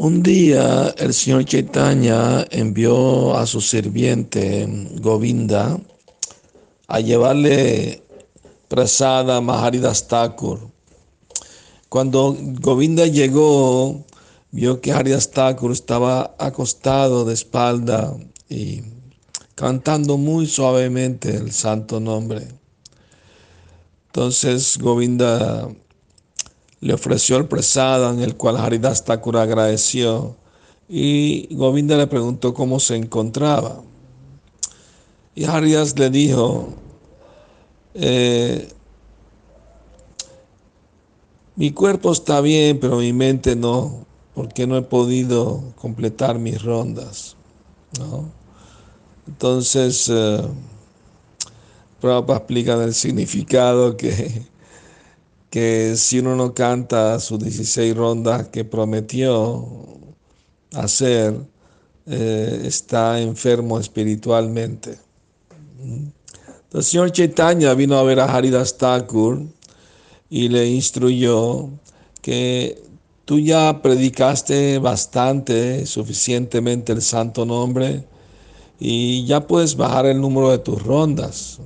Un día el señor Chaitanya envió a su sirviente Govinda a llevarle prasada Maharidas Thakur. Cuando Govinda llegó, vio que Haridas Thakur estaba acostado de espalda y cantando muy suavemente el santo nombre. Entonces Govinda le ofreció el presada en el cual Haridas Thakur agradeció y Govinda le preguntó cómo se encontraba. Y Haridas le dijo, eh, mi cuerpo está bien, pero mi mente no, porque no he podido completar mis rondas. Entonces, eh, Prabhupada explica el significado que, que si uno no canta sus 16 rondas que prometió hacer, eh, está enfermo espiritualmente. El señor Chaitanya vino a ver a Haridas Thakur y le instruyó que tú ya predicaste bastante, suficientemente el santo nombre y ya puedes bajar el número de tus rondas,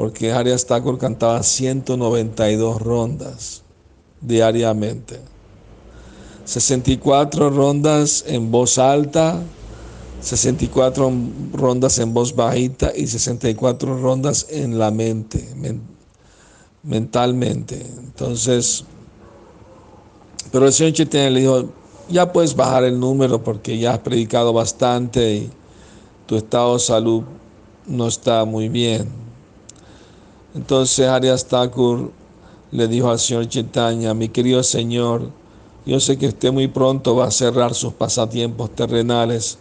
porque Haridas Thakur cantaba 192 rondas diariamente. 64 rondas en voz alta, 64 rondas en voz bajita y 64 rondas en la mente, mentalmente. Entonces, pero el señor Chaitanya le dijo, ya puedes bajar el número porque ya has predicado bastante y tu estado de salud no está muy bien. Entonces Arias Thakur le dijo al señor Chaitanya, mi querido señor, yo sé que usted muy pronto va a cerrar sus pasatiempos terrenales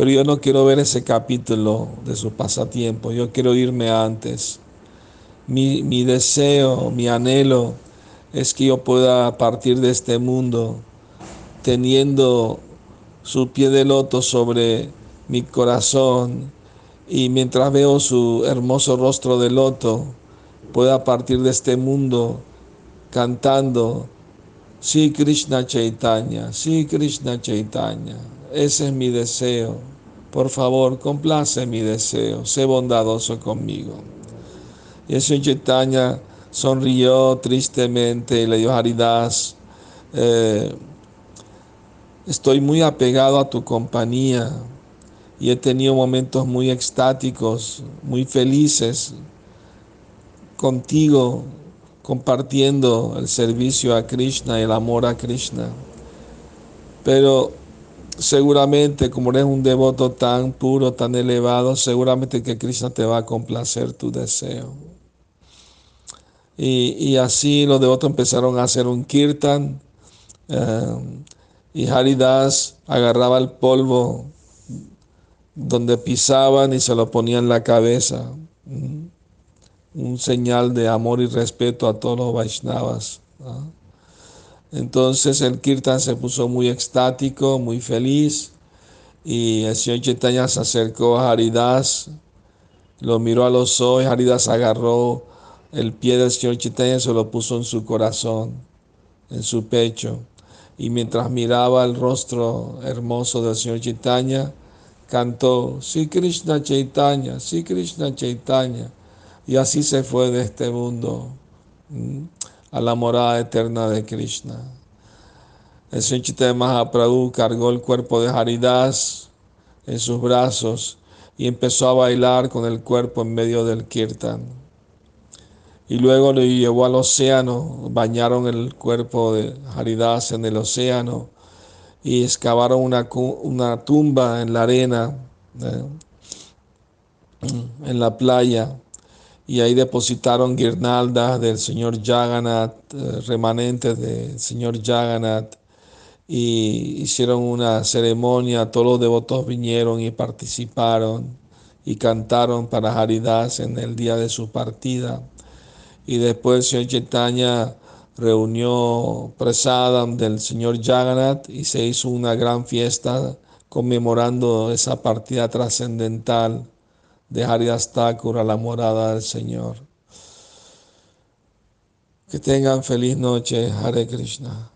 pero yo no quiero ver ese capítulo de sus pasatiempos, yo quiero irme antes. Mi, mi deseo, mi anhelo es que yo pueda partir de este mundo teniendo su pie de loto sobre mi corazón y mientras veo su hermoso rostro de loto, pueda partir de este mundo cantando, sí Krishna Chaitanya, sí Krishna Chaitanya. Ese es mi deseo. Por favor, complace mi deseo. Sé bondadoso conmigo. Y señor Chaitanya sonrió tristemente y le dio Haridas. Eh, estoy muy apegado a tu compañía y he tenido momentos muy extáticos, muy felices contigo, compartiendo el servicio a Krishna, y el amor a Krishna. Pero seguramente como eres un devoto tan puro, tan elevado, seguramente que Krishna te va a complacer tu deseo. Y, así los devotos empezaron a hacer un kirtan eh, y Haridas agarraba el polvo donde pisaban y se lo ponía en la cabeza. Un señal de amor y respeto a todos los Vaishnavas. Entonces el kirtan se puso muy extático, muy feliz, y el señor Chaitanya se acercó a Haridas, lo miró a los ojos, Haridas agarró el pie del señor Chaitanya y se lo puso en su corazón, en su pecho, y mientras miraba el rostro hermoso del señor Chaitanya, cantó, sí Krishna Chaitanya, sí Krishna Chaitanya, y así se fue de este mundo a la morada eterna de Krishna. El Chaitanya Mahaprabhu cargó el cuerpo de Haridas en sus brazos y empezó a bailar con el cuerpo en medio del kirtan. Y luego lo llevó al océano, bañaron el cuerpo de Haridas en el océano y excavaron una, una tumba en la arena, ¿eh? en la playa y ahí depositaron guirnaldas del señor Jagannath, eh, remanentes del señor Jagannath, y hicieron una ceremonia, todos los devotos vinieron y participaron y cantaron para Haridas en el día de su partida. Y después el señor Chaitanya reunió presadam del señor Jagannath y se hizo una gran fiesta conmemorando esa partida trascendental de Haridas Thakur a la morada del Señor. Que tengan feliz noche, Hare Krishna.